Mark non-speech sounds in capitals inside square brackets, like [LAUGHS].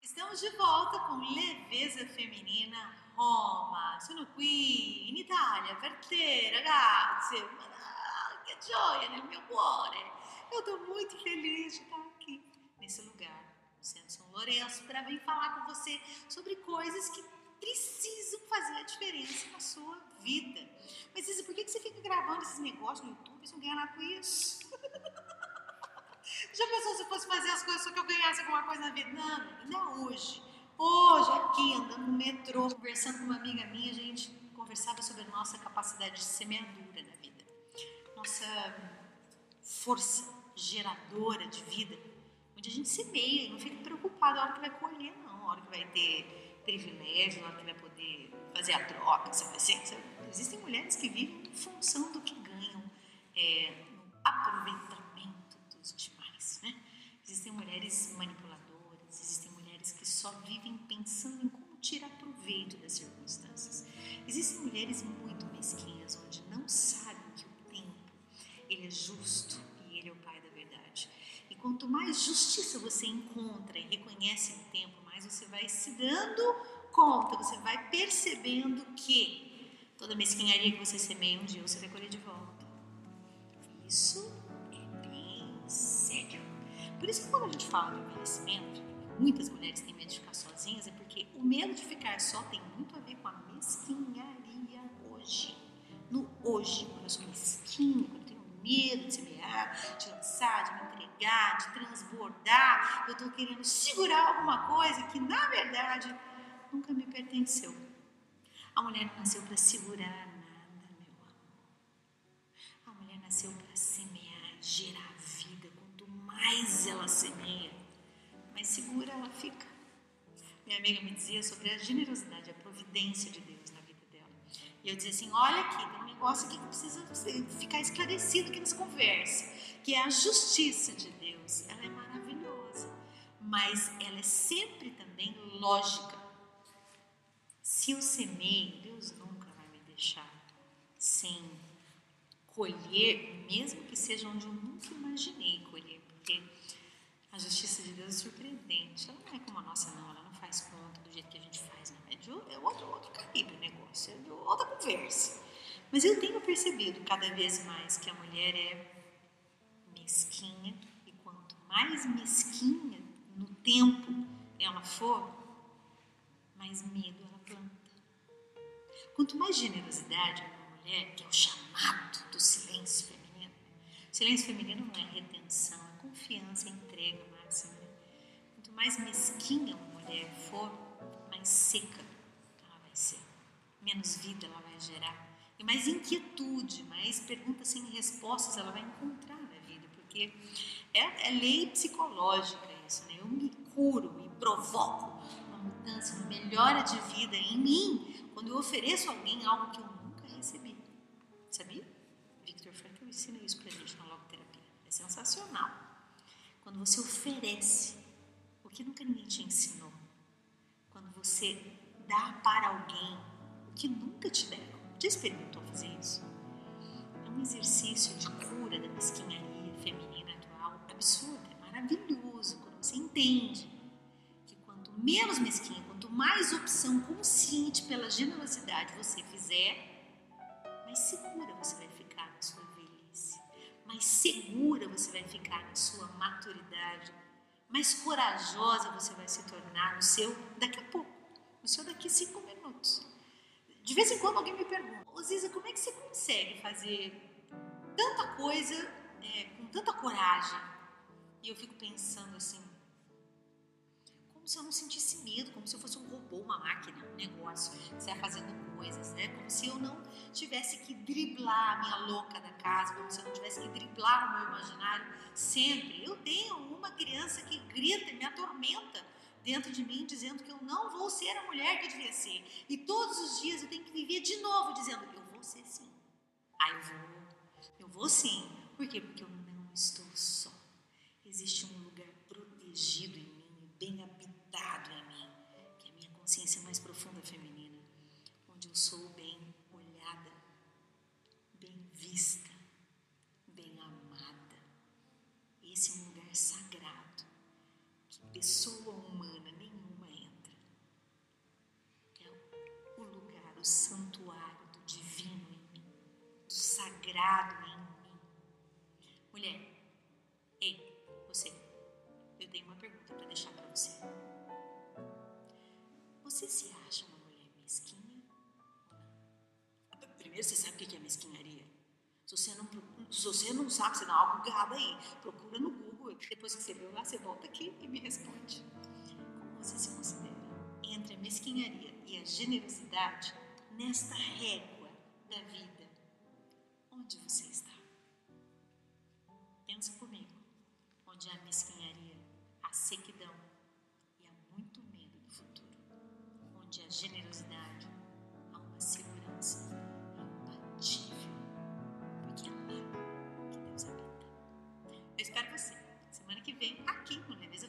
Estamos de volta com Leveza Feminina Roma. Sono qui in Italia per te, ragazzi. Che gioia nel mio cuore. Eu estou muito feliz de estar aqui nesse lugar, no Centro São Lourenço, para vir falar com você sobre coisas que precisam fazer a diferença na sua vida. Mas Isa, por que você fica gravando esses negócios no YouTube e não ganha nada com isso? [LAUGHS] Já pensou se fosse fazer as coisas só que eu ganhasse alguma coisa na vida? Não, não hoje. Hoje, aqui, andando no metrô, conversando com uma amiga minha, a gente conversava sobre a nossa capacidade de semeadura na vida. Nossa força geradora de vida, onde a gente semeia e não fica preocupado a hora que vai colher, não, a hora que vai ter privilégio, a hora que vai poder fazer a troca, sabe assim? Existem mulheres que vivem em função do que ganham é, no aproveitamento dos demais, né? Existem mulheres manipuladoras, existem mulheres que só vivem pensando em como tirar proveito das circunstâncias. Existem mulheres muito mesquinhas, onde não sabem que o tempo ele é justo e ele é o pai da verdade. E quanto mais justiça você encontra e reconhece no tempo, mais você vai se dando conta, você vai percebendo que toda mesquinharia que você semeia um dia você vai colher de volta. Isso é sério. Por isso que quando a gente fala de envelhecimento, muitas mulheres têm medo de ficar sozinhas, é porque o medo de ficar só tem muito a ver com a mesquinharia hoje. No hoje, quando eu sou mesquinha, quando eu tenho medo de semear, de lançar, de me entregar, de transbordar, eu estou querendo segurar alguma coisa que na verdade nunca me pertenceu. A mulher não nasceu para segurar nada, meu amor. A mulher nasceu para semear, gerar mais ela semeia, mais segura ela fica. Minha amiga me dizia sobre a generosidade, a providência de Deus na vida dela. E eu dizia assim: olha aqui, tem um negócio aqui que precisa ficar esclarecido aqui nessa conversa, que é a justiça de Deus. Ela é maravilhosa, mas ela é sempre também lógica. Se eu semeio, Deus nunca vai me deixar sem colher, mesmo que seja onde eu nunca imaginei a justiça de Deus é surpreendente. Ela não é como a nossa, não. Ela não faz conta do jeito que a gente faz, não. É, de, é outro, outro calibre o negócio, é de outra conversa. Mas eu tenho percebido cada vez mais que a mulher é mesquinha, e quanto mais mesquinha no tempo ela for, mais medo ela planta. Quanto mais generosidade uma mulher, que é o chamado do silêncio feminino, silêncio feminino não é retenção, confiança, é entrega máxima. Né? Quanto mais mesquinha uma mulher for, mais seca ela vai ser, menos vida ela vai gerar. E mais inquietude, mais perguntas sem respostas ela vai encontrar na vida, porque é, é lei psicológica isso, né? Eu me curo, me provoco uma mudança, uma melhora de vida em mim quando eu ofereço a alguém algo que eu nunca recebi. Sabia? Victor Frankl ensina isso pra gente na logoterapia. É sensacional. Quando você oferece o que nunca ninguém te ensinou. Quando você dá para alguém o que nunca te deram. Já experimentou fazer isso? É um exercício de cura da mesquinharia feminina atual absurdo, é maravilhoso quando você entende que quanto menos mesquinha, quanto mais opção consciente pela generosidade você fizer, mais segura você vai ficar na sua mais segura você vai ficar na sua maturidade, mais corajosa você vai se tornar no seu daqui a pouco, no seu daqui a cinco minutos. De vez em quando alguém me pergunta, Ô Ziza, como é que você consegue fazer tanta coisa é, com tanta coragem? E eu fico pensando assim, como se eu não sentisse medo, como se eu fosse um robô, uma máquina, um negócio, saia fazendo coisas, né? Como se eu não tivesse que driblar a minha louca da casa, como se eu não tivesse que driblar o meu imaginário sempre. Eu tenho uma criança que grita e me atormenta dentro de mim, dizendo que eu não vou ser a mulher que eu devia ser. E todos os dias eu tenho que viver de novo dizendo, eu vou ser sim. Ah, eu vou. Eu vou sim. Por quê? Porque eu não estou só. Existe um lugar protegido em mim, bem habitado pessoa humana nenhuma entra. É o lugar, o santuário do divino em mim, do sagrado em mim. Mulher, ei, você, eu tenho uma pergunta para deixar para você. Você se acha uma mulher mesquinha? Primeiro, você sabe o que é mesquinharia? Se você não, se você não sabe, você dá uma bugada aí. Procura no Google. Depois que você viu lá, você volta aqui e me responde. Como você se considera entre a mesquinharia e a generosidade nesta régua da vida? Onde você está? Pensa comigo. Onde há mesquinharia, há sequidão e há muito medo do futuro. Onde há generosidade, há uma segurança imbatível. Porque é lá que Deus habita. Eu espero você semana que vem aqui no Leveza